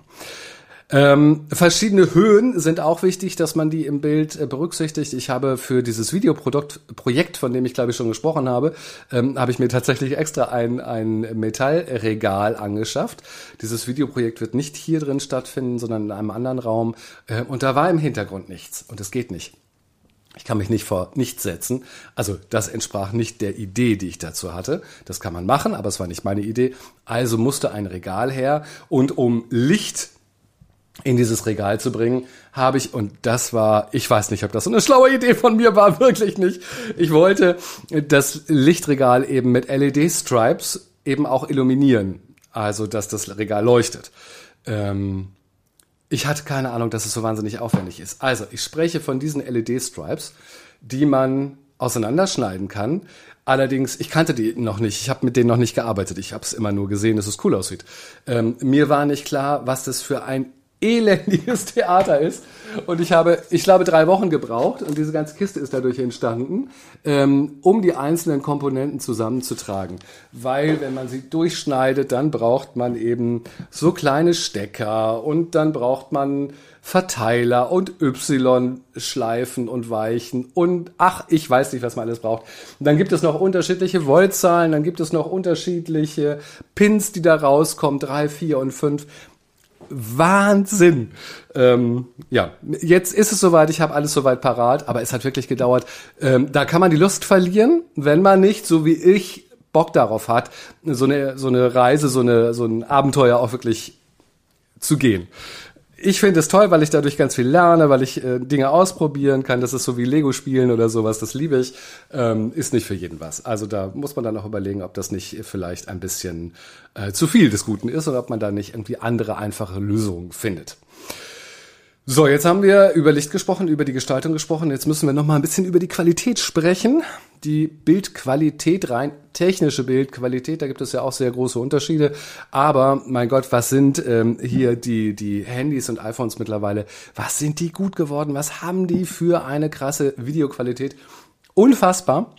Ähm, verschiedene Höhen sind auch wichtig, dass man die im Bild äh, berücksichtigt. Ich habe für dieses Videoprodukt von dem ich glaube ich schon gesprochen habe, ähm, habe ich mir tatsächlich extra ein, ein Metallregal angeschafft. Dieses Videoprojekt wird nicht hier drin stattfinden, sondern in einem anderen Raum. Äh, und da war im Hintergrund nichts und es geht nicht. Ich kann mich nicht vor nichts setzen. Also das entsprach nicht der Idee, die ich dazu hatte. Das kann man machen, aber es war nicht meine Idee. Also musste ein Regal her. Und um Licht in dieses Regal zu bringen, habe ich, und das war, ich weiß nicht, ob das so eine schlaue Idee von mir war, wirklich nicht. Ich wollte das Lichtregal eben mit LED-Stripes eben auch illuminieren. Also, dass das Regal leuchtet. Ähm, ich hatte keine Ahnung, dass es so wahnsinnig aufwendig ist. Also, ich spreche von diesen LED-Stripes, die man auseinanderschneiden kann. Allerdings, ich kannte die noch nicht. Ich habe mit denen noch nicht gearbeitet. Ich habe es immer nur gesehen, dass es cool aussieht. Ähm, mir war nicht klar, was das für ein elendiges Theater ist. Und ich habe, ich glaube, drei Wochen gebraucht und diese ganze Kiste ist dadurch entstanden, ähm, um die einzelnen Komponenten zusammenzutragen. Weil, wenn man sie durchschneidet, dann braucht man eben so kleine Stecker und dann braucht man Verteiler und Y-Schleifen und Weichen und ach, ich weiß nicht, was man alles braucht. Und dann gibt es noch unterschiedliche Voltzahlen, dann gibt es noch unterschiedliche Pins, die da rauskommen, drei, vier und fünf. Wahnsinn. Ähm, ja, jetzt ist es soweit, ich habe alles soweit parat, aber es hat wirklich gedauert. Ähm, da kann man die Lust verlieren, wenn man nicht, so wie ich, Bock darauf hat, so eine, so eine Reise, so, eine, so ein Abenteuer auch wirklich zu gehen ich finde es toll, weil ich dadurch ganz viel lerne, weil ich äh, Dinge ausprobieren kann. Das ist so wie Lego spielen oder sowas. Das liebe ich. Ähm, ist nicht für jeden was. Also da muss man dann auch überlegen, ob das nicht vielleicht ein bisschen äh, zu viel des Guten ist oder ob man da nicht irgendwie andere einfache Lösungen findet. So, jetzt haben wir über Licht gesprochen, über die Gestaltung gesprochen. Jetzt müssen wir noch mal ein bisschen über die Qualität sprechen. Die Bildqualität, rein technische Bildqualität, da gibt es ja auch sehr große Unterschiede. Aber mein Gott, was sind ähm, hier die, die Handys und iPhones mittlerweile? Was sind die gut geworden? Was haben die für eine krasse Videoqualität? Unfassbar.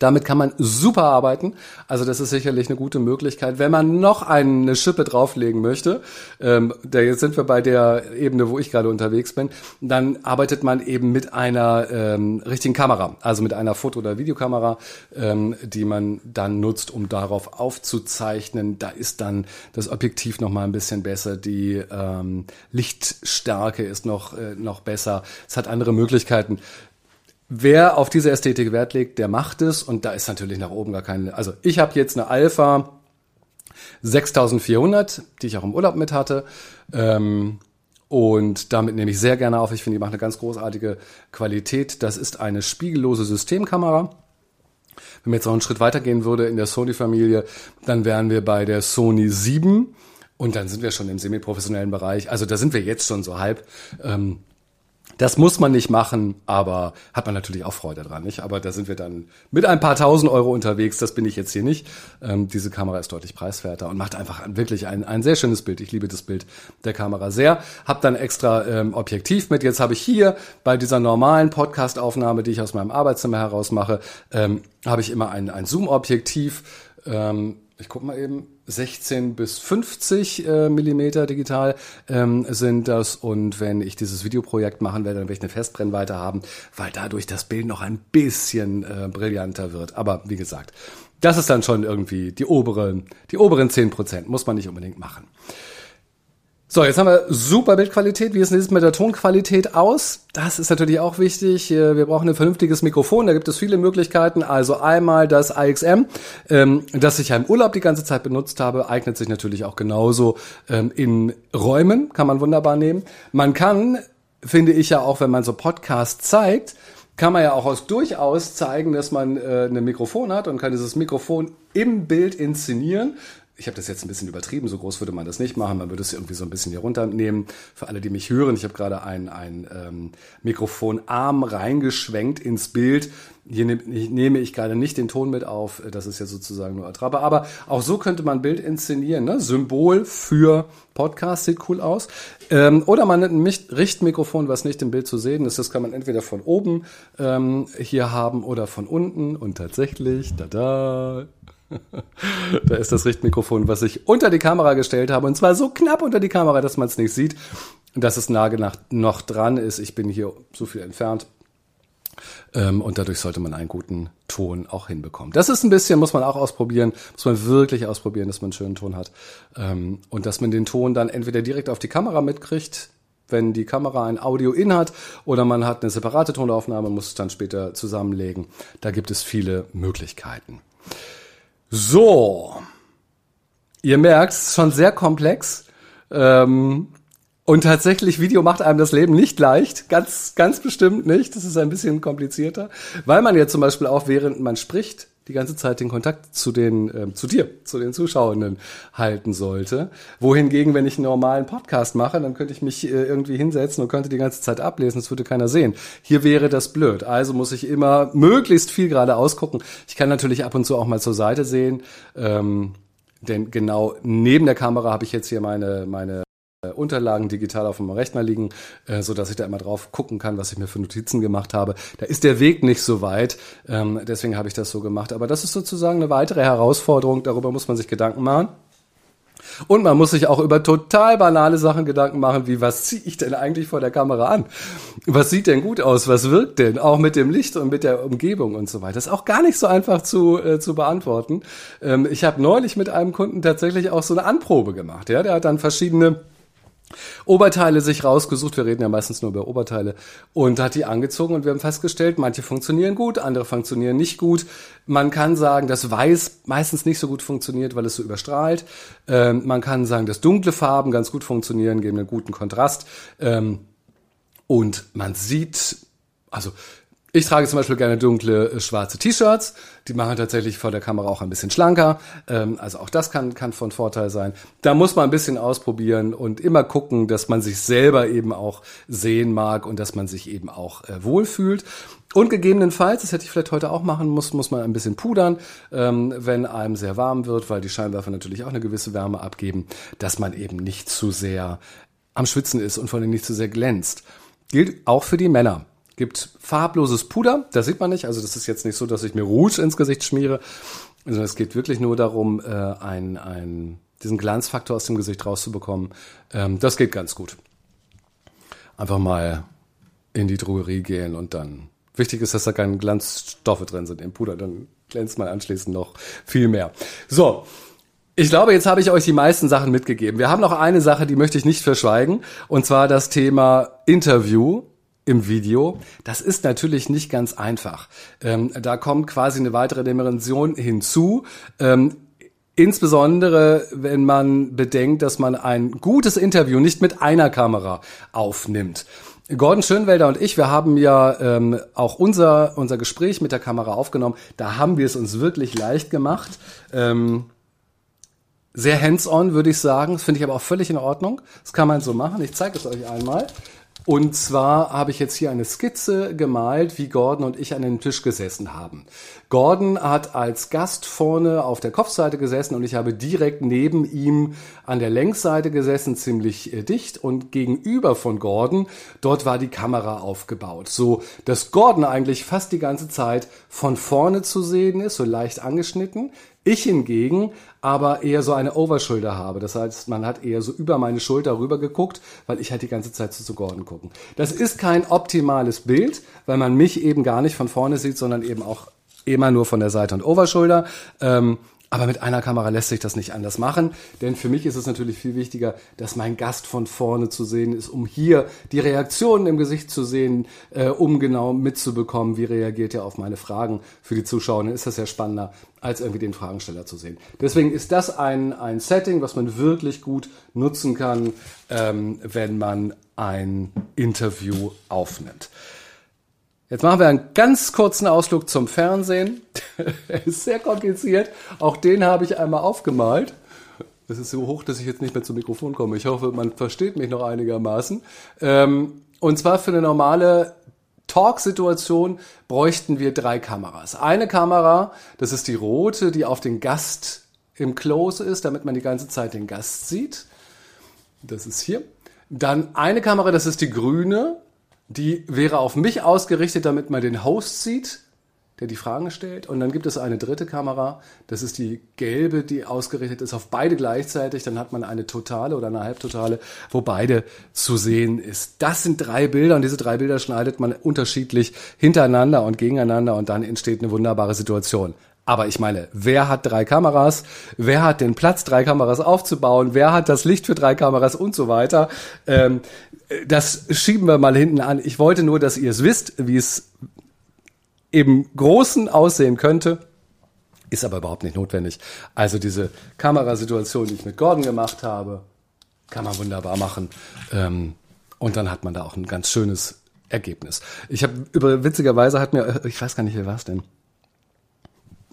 Damit kann man super arbeiten. Also das ist sicherlich eine gute Möglichkeit. Wenn man noch eine Schippe drauflegen möchte, ähm, da jetzt sind wir bei der Ebene, wo ich gerade unterwegs bin, dann arbeitet man eben mit einer ähm, richtigen Kamera, also mit einer Foto- oder Videokamera, ähm, die man dann nutzt, um darauf aufzuzeichnen. Da ist dann das Objektiv noch mal ein bisschen besser, die ähm, Lichtstärke ist noch äh, noch besser. Es hat andere Möglichkeiten. Wer auf diese Ästhetik Wert legt, der macht es und da ist natürlich nach oben gar keine. Also ich habe jetzt eine Alpha 6400, die ich auch im Urlaub mit hatte. Ähm, und damit nehme ich sehr gerne auf. Ich finde, die macht eine ganz großartige Qualität. Das ist eine spiegellose Systemkamera. Wenn man jetzt noch einen Schritt weitergehen würde in der Sony-Familie, dann wären wir bei der Sony 7 und dann sind wir schon im semi-professionellen Bereich. Also da sind wir jetzt schon so halb. Ähm, Das muss man nicht machen, aber hat man natürlich auch Freude dran, nicht? Aber da sind wir dann mit ein paar tausend Euro unterwegs. Das bin ich jetzt hier nicht. Ähm, diese Kamera ist deutlich preiswerter und macht einfach wirklich ein, ein sehr schönes Bild. Ich liebe das Bild der Kamera sehr. Hab dann extra ähm, Objektiv mit. Jetzt habe ich hier bei dieser normalen Podcast-Aufnahme, die ich aus meinem Arbeitszimmer heraus mache, ähm, habe ich immer ein, ein Zoom-Objektiv. Ähm, ich guck mal eben 16 bis 50 äh, Millimeter digital ähm, sind das. Und wenn ich dieses Videoprojekt machen werde, dann werde ich eine Festbrennweite haben, weil dadurch das Bild noch ein bisschen äh, brillanter wird. Aber wie gesagt, das ist dann schon irgendwie die obere, die oberen 10 Prozent. Muss man nicht unbedingt machen. So, jetzt haben wir super Bildqualität. Wie sieht es mit der Tonqualität aus? Das ist natürlich auch wichtig. Äh, wir brauchen ein vernünftiges Mikrofon. Da gibt es viele Möglichkeiten. Also einmal das IXM, ähm, das ich ja im Urlaub die ganze Zeit benutzt habe, eignet sich natürlich auch genauso ähm, in Räumen. Kann man wunderbar nehmen. Man kann, finde ich ja auch, wenn man so Podcasts zeigt, kann man ja auch aus durchaus zeigen, dass man äh, ein Mikrofon hat und kann dieses Mikrofon im Bild inszenieren ich habe das jetzt ein bisschen übertrieben, so groß würde man das nicht machen, man würde es irgendwie so ein bisschen hier runternehmen. Für alle, die mich hören, ich habe gerade ein, ein ähm, Mikrofonarm reingeschwenkt ins Bild. Hier nehm, nehme ich gerade nicht den Ton mit auf, das ist ja sozusagen nur Attrappe. Aber auch so könnte man Bild inszenieren. Ne? Symbol für Podcast sieht cool aus. Ähm, oder man nimmt ein Richtmikrofon, was nicht im Bild zu sehen ist. Das kann man entweder von oben ähm, hier haben oder von unten. Und tatsächlich, da da, da ist das Richtmikrofon, was ich unter die Kamera gestellt habe. Und zwar so knapp unter die Kamera, dass man es nicht sieht, dass es nah noch dran ist. Ich bin hier so viel entfernt. Ähm, und dadurch sollte man einen guten Ton auch hinbekommen. Das ist ein bisschen, muss man auch ausprobieren, muss man wirklich ausprobieren, dass man einen schönen Ton hat. Ähm, und dass man den Ton dann entweder direkt auf die Kamera mitkriegt, wenn die Kamera ein Audio-In hat, oder man hat eine separate Tonaufnahme, muss es dann später zusammenlegen. Da gibt es viele Möglichkeiten. So. Ihr merkt, es ist schon sehr komplex. Ähm, und tatsächlich, Video macht einem das Leben nicht leicht. Ganz, ganz bestimmt nicht. Das ist ein bisschen komplizierter. Weil man ja zum Beispiel auch, während man spricht, die ganze Zeit den Kontakt zu den, äh, zu dir, zu den Zuschauenden halten sollte. Wohingegen, wenn ich einen normalen Podcast mache, dann könnte ich mich äh, irgendwie hinsetzen und könnte die ganze Zeit ablesen, das würde keiner sehen. Hier wäre das blöd. Also muss ich immer möglichst viel gerade ausgucken. Ich kann natürlich ab und zu auch mal zur Seite sehen. Ähm, denn genau neben der Kamera habe ich jetzt hier meine, meine Unterlagen digital auf dem Rechner liegen, äh, so dass ich da immer drauf gucken kann, was ich mir für Notizen gemacht habe. Da ist der Weg nicht so weit, ähm, deswegen habe ich das so gemacht. Aber das ist sozusagen eine weitere Herausforderung, darüber muss man sich Gedanken machen. Und man muss sich auch über total banale Sachen Gedanken machen, wie was ziehe ich denn eigentlich vor der Kamera an? Was sieht denn gut aus? Was wirkt denn? Auch mit dem Licht und mit der Umgebung und so weiter. Das ist auch gar nicht so einfach zu, äh, zu beantworten. Ähm, ich habe neulich mit einem Kunden tatsächlich auch so eine Anprobe gemacht. Ja, der hat dann verschiedene Oberteile sich rausgesucht, wir reden ja meistens nur über Oberteile, und hat die angezogen und wir haben festgestellt, manche funktionieren gut, andere funktionieren nicht gut. Man kann sagen, dass Weiß meistens nicht so gut funktioniert, weil es so überstrahlt. Ähm, man kann sagen, dass dunkle Farben ganz gut funktionieren, geben einen guten Kontrast. Ähm, und man sieht, also ich trage zum Beispiel gerne dunkle äh, schwarze T-Shirts. Die machen tatsächlich vor der Kamera auch ein bisschen schlanker. Ähm, also auch das kann, kann von Vorteil sein. Da muss man ein bisschen ausprobieren und immer gucken, dass man sich selber eben auch sehen mag und dass man sich eben auch äh, wohlfühlt. Und gegebenenfalls, das hätte ich vielleicht heute auch machen muss, muss man ein bisschen pudern, ähm, wenn einem sehr warm wird, weil die Scheinwerfer natürlich auch eine gewisse Wärme abgeben, dass man eben nicht zu sehr am Schwitzen ist und vor allem nicht zu sehr glänzt. Gilt auch für die Männer gibt farbloses Puder, das sieht man nicht. Also das ist jetzt nicht so, dass ich mir Rouge ins Gesicht schmiere, sondern es geht wirklich nur darum, äh, ein, ein, diesen Glanzfaktor aus dem Gesicht rauszubekommen. Ähm, das geht ganz gut. Einfach mal in die Drogerie gehen und dann. Wichtig ist, dass da keine Glanzstoffe drin sind im Puder, dann glänzt man anschließend noch viel mehr. So, ich glaube, jetzt habe ich euch die meisten Sachen mitgegeben. Wir haben noch eine Sache, die möchte ich nicht verschweigen, und zwar das Thema Interview im Video. Das ist natürlich nicht ganz einfach. Ähm, da kommt quasi eine weitere Dimension hinzu. Ähm, Insbesondere, wenn man bedenkt, dass man ein gutes Interview nicht mit einer Kamera aufnimmt. Gordon Schönwelder und ich, wir haben ja ähm, auch unser, unser Gespräch mit der Kamera aufgenommen. Da haben wir es uns wirklich leicht gemacht. Ähm, sehr hands-on, würde ich sagen. Das finde ich aber auch völlig in Ordnung. Das kann man so machen. Ich zeige es euch einmal. Und zwar habe ich jetzt hier eine Skizze gemalt, wie Gordon und ich an den Tisch gesessen haben. Gordon hat als Gast vorne auf der Kopfseite gesessen und ich habe direkt neben ihm an der Längsseite gesessen, ziemlich äh, dicht und gegenüber von Gordon, dort war die Kamera aufgebaut, so dass Gordon eigentlich fast die ganze Zeit von vorne zu sehen ist, so leicht angeschnitten. Ich hingegen aber eher so eine Overschulter habe. Das heißt, man hat eher so über meine Schulter rüber geguckt, weil ich halt die ganze Zeit zu, zu Gordon gucken. Das ist kein optimales Bild, weil man mich eben gar nicht von vorne sieht, sondern eben auch immer nur von der Seite und Overschulter. Ähm, aber mit einer Kamera lässt sich das nicht anders machen, denn für mich ist es natürlich viel wichtiger, dass mein Gast von vorne zu sehen ist, um hier die Reaktionen im Gesicht zu sehen, äh, um genau mitzubekommen, wie reagiert er auf meine Fragen. Für die Zuschauer ist das ja spannender, als irgendwie den Fragensteller zu sehen. Deswegen ist das ein, ein Setting, was man wirklich gut nutzen kann, ähm, wenn man ein Interview aufnimmt. Jetzt machen wir einen ganz kurzen Ausflug zum Fernsehen. ist sehr kompliziert. Auch den habe ich einmal aufgemalt. Das ist so hoch, dass ich jetzt nicht mehr zum Mikrofon komme. Ich hoffe, man versteht mich noch einigermaßen. Ähm, und zwar für eine normale Talk-Situation bräuchten wir drei Kameras. Eine Kamera, das ist die rote, die auf den Gast im Close ist, damit man die ganze Zeit den Gast sieht. Das ist hier. Dann eine Kamera, das ist die grüne, die wäre auf mich ausgerichtet, damit man den Host sieht, der die Fragen stellt. Und dann gibt es eine dritte Kamera, das ist die gelbe, die ausgerichtet ist auf beide gleichzeitig. Dann hat man eine totale oder eine halbtotale, wo beide zu sehen ist. Das sind drei Bilder und diese drei Bilder schneidet man unterschiedlich hintereinander und gegeneinander und dann entsteht eine wunderbare Situation. Aber ich meine, wer hat drei Kameras? Wer hat den Platz, drei Kameras aufzubauen? Wer hat das Licht für drei Kameras und so weiter? Ähm, das schieben wir mal hinten an. Ich wollte nur, dass ihr es wisst, wie es im Großen aussehen könnte. Ist aber überhaupt nicht notwendig. Also diese Kamerasituation, die ich mit Gordon gemacht habe, kann man wunderbar machen. Ähm, und dann hat man da auch ein ganz schönes Ergebnis. Ich habe über witzigerweise hat mir, ich weiß gar nicht, wer war es denn?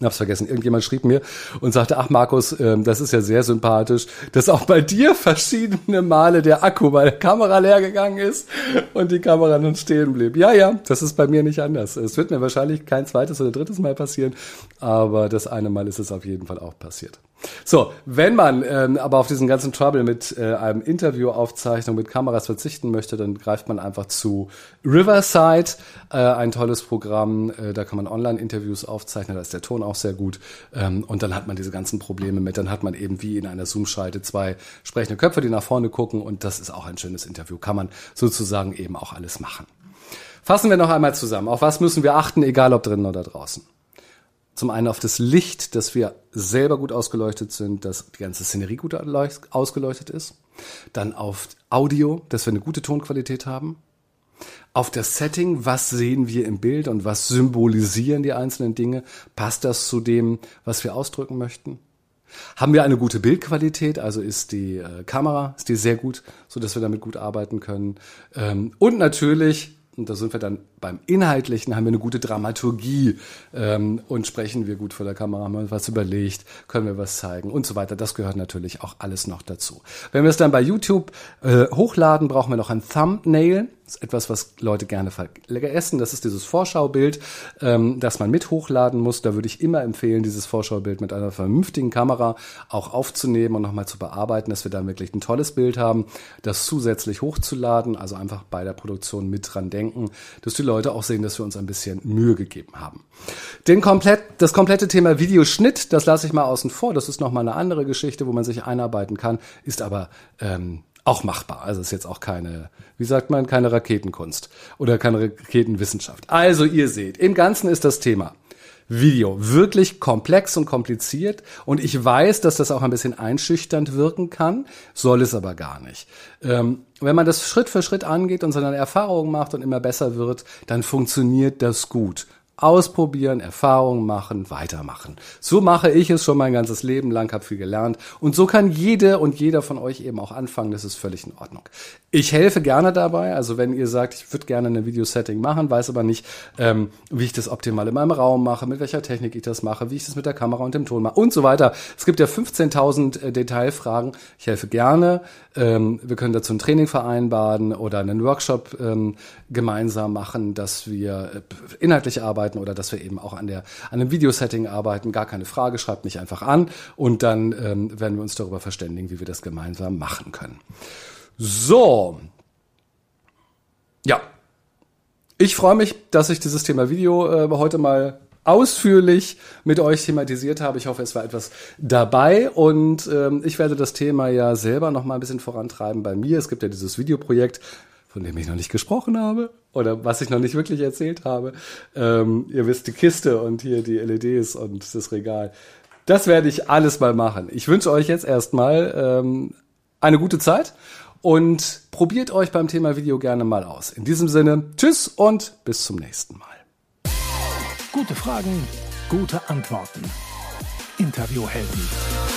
Hab's vergessen, irgendjemand schrieb mir und sagte, ach Markus, ähm, das ist ja sehr sympathisch, dass auch bei dir verschiedene Male der Akku bei der Kamera leer gegangen ist und die Kamera nun stehen blieb. Ja, ja, das ist bei mir nicht anders. Es wird mir wahrscheinlich kein zweites oder drittes Mal passieren, aber das eine Mal ist es auf jeden Fall auch passiert. So, wenn man ähm, aber auf diesen ganzen Trouble mit äh, einem Interviewaufzeichnung mit Kameras verzichten möchte, dann greift man einfach zu Riverside, äh, ein tolles Programm. Äh, da kann man Online-Interviews aufzeichnen, da ist der Ton auch sehr gut. Ähm, und dann hat man diese ganzen Probleme mit. Dann hat man eben wie in einer Zoom-Schalte zwei sprechende Köpfe, die nach vorne gucken. Und das ist auch ein schönes Interview. Kann man sozusagen eben auch alles machen. Fassen wir noch einmal zusammen. Auf was müssen wir achten, egal ob drinnen oder draußen? Zum einen auf das Licht, dass wir selber gut ausgeleuchtet sind, dass die ganze Szenerie gut ausgeleuchtet ist. Dann auf Audio, dass wir eine gute Tonqualität haben. Auf das Setting, was sehen wir im Bild und was symbolisieren die einzelnen Dinge? Passt das zu dem, was wir ausdrücken möchten? Haben wir eine gute Bildqualität, also ist die äh, Kamera, ist die sehr gut, so dass wir damit gut arbeiten können. Ähm, und natürlich und da sind wir dann beim Inhaltlichen, haben wir eine gute Dramaturgie ähm, und sprechen wir gut vor der Kamera, haben wir uns was überlegt, können wir was zeigen und so weiter. Das gehört natürlich auch alles noch dazu. Wenn wir es dann bei YouTube äh, hochladen, brauchen wir noch ein Thumbnail. Ist etwas, was Leute gerne vergessen. Das ist dieses Vorschaubild, ähm, das man mit hochladen muss. Da würde ich immer empfehlen, dieses Vorschaubild mit einer vernünftigen Kamera auch aufzunehmen und nochmal zu bearbeiten, dass wir da wirklich ein tolles Bild haben, das zusätzlich hochzuladen, also einfach bei der Produktion mit dran denken, dass die Leute auch sehen, dass wir uns ein bisschen Mühe gegeben haben. Den komplett, das komplette Thema Videoschnitt, das lasse ich mal außen vor. Das ist nochmal eine andere Geschichte, wo man sich einarbeiten kann, ist aber ähm, auch machbar. Also ist jetzt auch keine, wie sagt man, keine Raketenkunst oder keine Raketenwissenschaft. Also ihr seht, im Ganzen ist das Thema Video wirklich komplex und kompliziert und ich weiß, dass das auch ein bisschen einschüchternd wirken kann, soll es aber gar nicht. Ähm, wenn man das Schritt für Schritt angeht und seine Erfahrungen macht und immer besser wird, dann funktioniert das gut. Ausprobieren, Erfahrungen machen, weitermachen. So mache ich es schon mein ganzes Leben lang, habe viel gelernt und so kann jede und jeder von euch eben auch anfangen, das ist völlig in Ordnung. Ich helfe gerne dabei, also wenn ihr sagt, ich würde gerne ein Videosetting machen, weiß aber nicht, ähm, wie ich das optimal in meinem Raum mache, mit welcher Technik ich das mache, wie ich das mit der Kamera und dem Ton mache und so weiter. Es gibt ja 15.000 äh, Detailfragen. Ich helfe gerne. Ähm, wir können dazu ein Training vereinbaren oder einen Workshop ähm, gemeinsam machen, dass wir äh, inhaltlich arbeiten oder dass wir eben auch an, der, an einem Videosetting arbeiten. Gar keine Frage, schreibt mich einfach an und dann ähm, werden wir uns darüber verständigen, wie wir das gemeinsam machen können. So. Ja. Ich freue mich, dass ich dieses Thema Video äh, heute mal ausführlich mit euch thematisiert habe. Ich hoffe, es war etwas dabei und ähm, ich werde das Thema ja selber noch mal ein bisschen vorantreiben bei mir. Es gibt ja dieses Videoprojekt, von dem ich noch nicht gesprochen habe oder was ich noch nicht wirklich erzählt habe. Ähm, ihr wisst, die Kiste und hier die LEDs und das Regal. Das werde ich alles mal machen. Ich wünsche euch jetzt erstmal ähm, eine gute Zeit und probiert euch beim Thema Video gerne mal aus. In diesem Sinne, tschüss und bis zum nächsten Mal. Gute Fragen, gute Antworten. Interviewhelden.